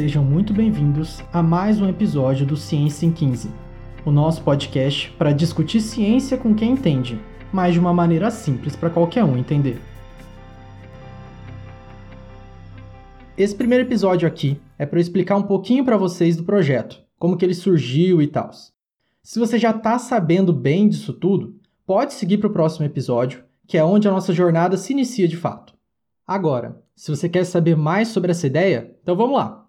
sejam muito bem-vindos a mais um episódio do Ciência em 15, o nosso podcast para discutir ciência com quem entende, mas de uma maneira simples para qualquer um entender. Esse primeiro episódio aqui é para eu explicar um pouquinho para vocês do projeto, como que ele surgiu e tal. Se você já está sabendo bem disso tudo, pode seguir para o próximo episódio, que é onde a nossa jornada se inicia de fato. Agora, se você quer saber mais sobre essa ideia, então vamos lá.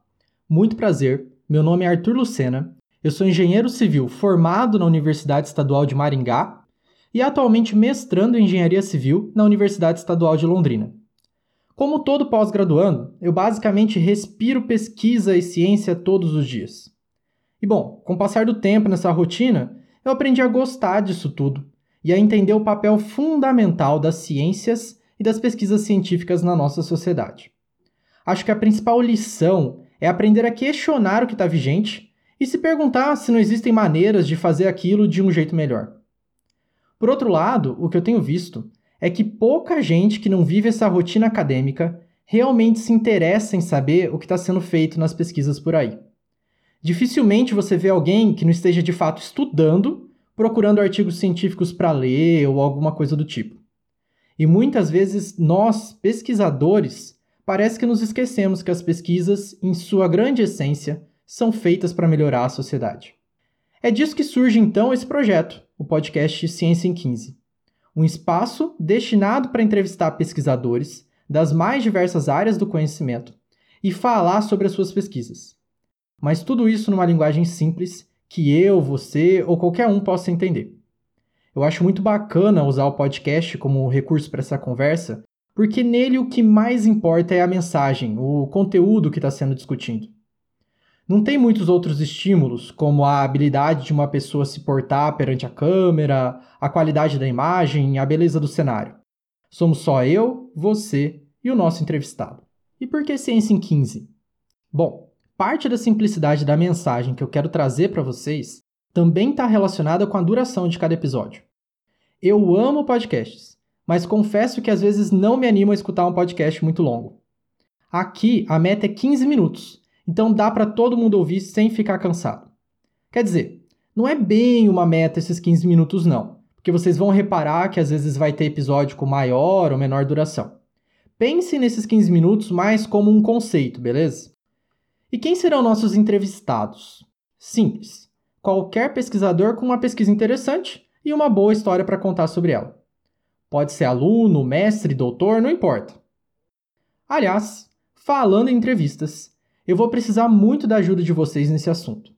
Muito prazer, meu nome é Arthur Lucena, eu sou engenheiro civil formado na Universidade Estadual de Maringá e atualmente mestrando em engenharia civil na Universidade Estadual de Londrina. Como todo pós-graduando, eu basicamente respiro pesquisa e ciência todos os dias. E bom, com o passar do tempo nessa rotina, eu aprendi a gostar disso tudo e a entender o papel fundamental das ciências e das pesquisas científicas na nossa sociedade. Acho que a principal lição é aprender a questionar o que está vigente e se perguntar se não existem maneiras de fazer aquilo de um jeito melhor. Por outro lado, o que eu tenho visto é que pouca gente que não vive essa rotina acadêmica realmente se interessa em saber o que está sendo feito nas pesquisas por aí. Dificilmente você vê alguém que não esteja de fato estudando, procurando artigos científicos para ler ou alguma coisa do tipo. E muitas vezes nós, pesquisadores, parece que nos esquecemos que as pesquisas, em sua grande essência, são feitas para melhorar a sociedade. É disso que surge então esse projeto, o podcast Ciência em 15. Um espaço destinado para entrevistar pesquisadores das mais diversas áreas do conhecimento e falar sobre as suas pesquisas. Mas tudo isso numa linguagem simples que eu, você ou qualquer um possa entender. Eu acho muito bacana usar o podcast como recurso para essa conversa, porque nele o que mais importa é a mensagem, o conteúdo que está sendo discutido. Não tem muitos outros estímulos, como a habilidade de uma pessoa se portar perante a câmera, a qualidade da imagem, a beleza do cenário. Somos só eu, você e o nosso entrevistado. E por que Ciência em 15? Bom, parte da simplicidade da mensagem que eu quero trazer para vocês também está relacionada com a duração de cada episódio. Eu amo podcasts, mas confesso que às vezes não me animo a escutar um podcast muito longo. Aqui a meta é 15 minutos, então dá para todo mundo ouvir sem ficar cansado. Quer dizer, não é bem uma meta esses 15 minutos não, porque vocês vão reparar que às vezes vai ter episódio com maior ou menor duração. Pense nesses 15 minutos mais como um conceito, beleza? E quem serão nossos entrevistados? Simples. Qualquer pesquisador com uma pesquisa interessante e uma boa história para contar sobre ela. Pode ser aluno, mestre, doutor, não importa. Aliás, falando em entrevistas, eu vou precisar muito da ajuda de vocês nesse assunto.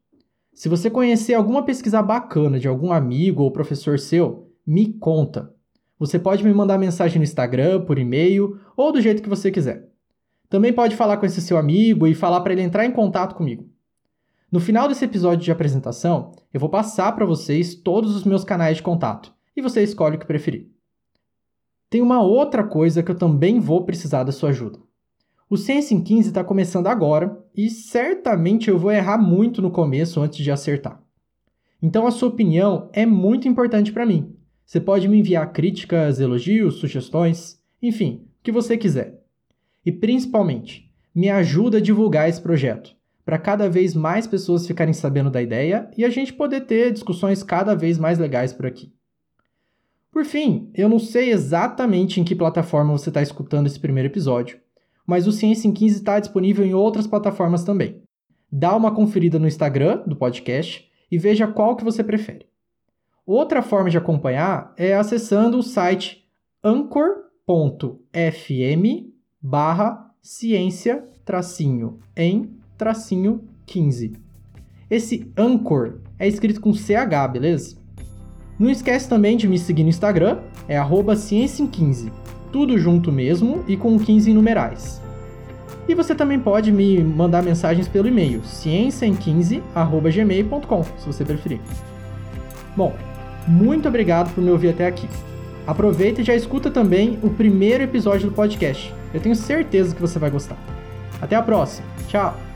Se você conhecer alguma pesquisa bacana de algum amigo ou professor seu, me conta. Você pode me mandar mensagem no Instagram, por e-mail ou do jeito que você quiser. Também pode falar com esse seu amigo e falar para ele entrar em contato comigo. No final desse episódio de apresentação, eu vou passar para vocês todos os meus canais de contato e você escolhe o que preferir. Tem uma outra coisa que eu também vou precisar da sua ajuda. O Sense em 15 está começando agora e certamente eu vou errar muito no começo antes de acertar. Então a sua opinião é muito importante para mim. Você pode me enviar críticas, elogios, sugestões, enfim, o que você quiser. E principalmente, me ajuda a divulgar esse projeto, para cada vez mais pessoas ficarem sabendo da ideia e a gente poder ter discussões cada vez mais legais por aqui. Por fim, eu não sei exatamente em que plataforma você está escutando esse primeiro episódio, mas o Ciência em 15 está disponível em outras plataformas também. Dá uma conferida no Instagram do podcast e veja qual que você prefere. Outra forma de acompanhar é acessando o site anchor.fm barra ciência tracinho em tracinho 15. Esse Anchor é escrito com CH, beleza? Não esquece também de me seguir no Instagram, é arroba ciência em 15 tudo junto mesmo e com 15 numerais. E você também pode me mandar mensagens pelo e-mail ciênciaem15@gmail.com, se você preferir. Bom, muito obrigado por me ouvir até aqui. Aproveita e já escuta também o primeiro episódio do podcast. Eu tenho certeza que você vai gostar. Até a próxima. Tchau.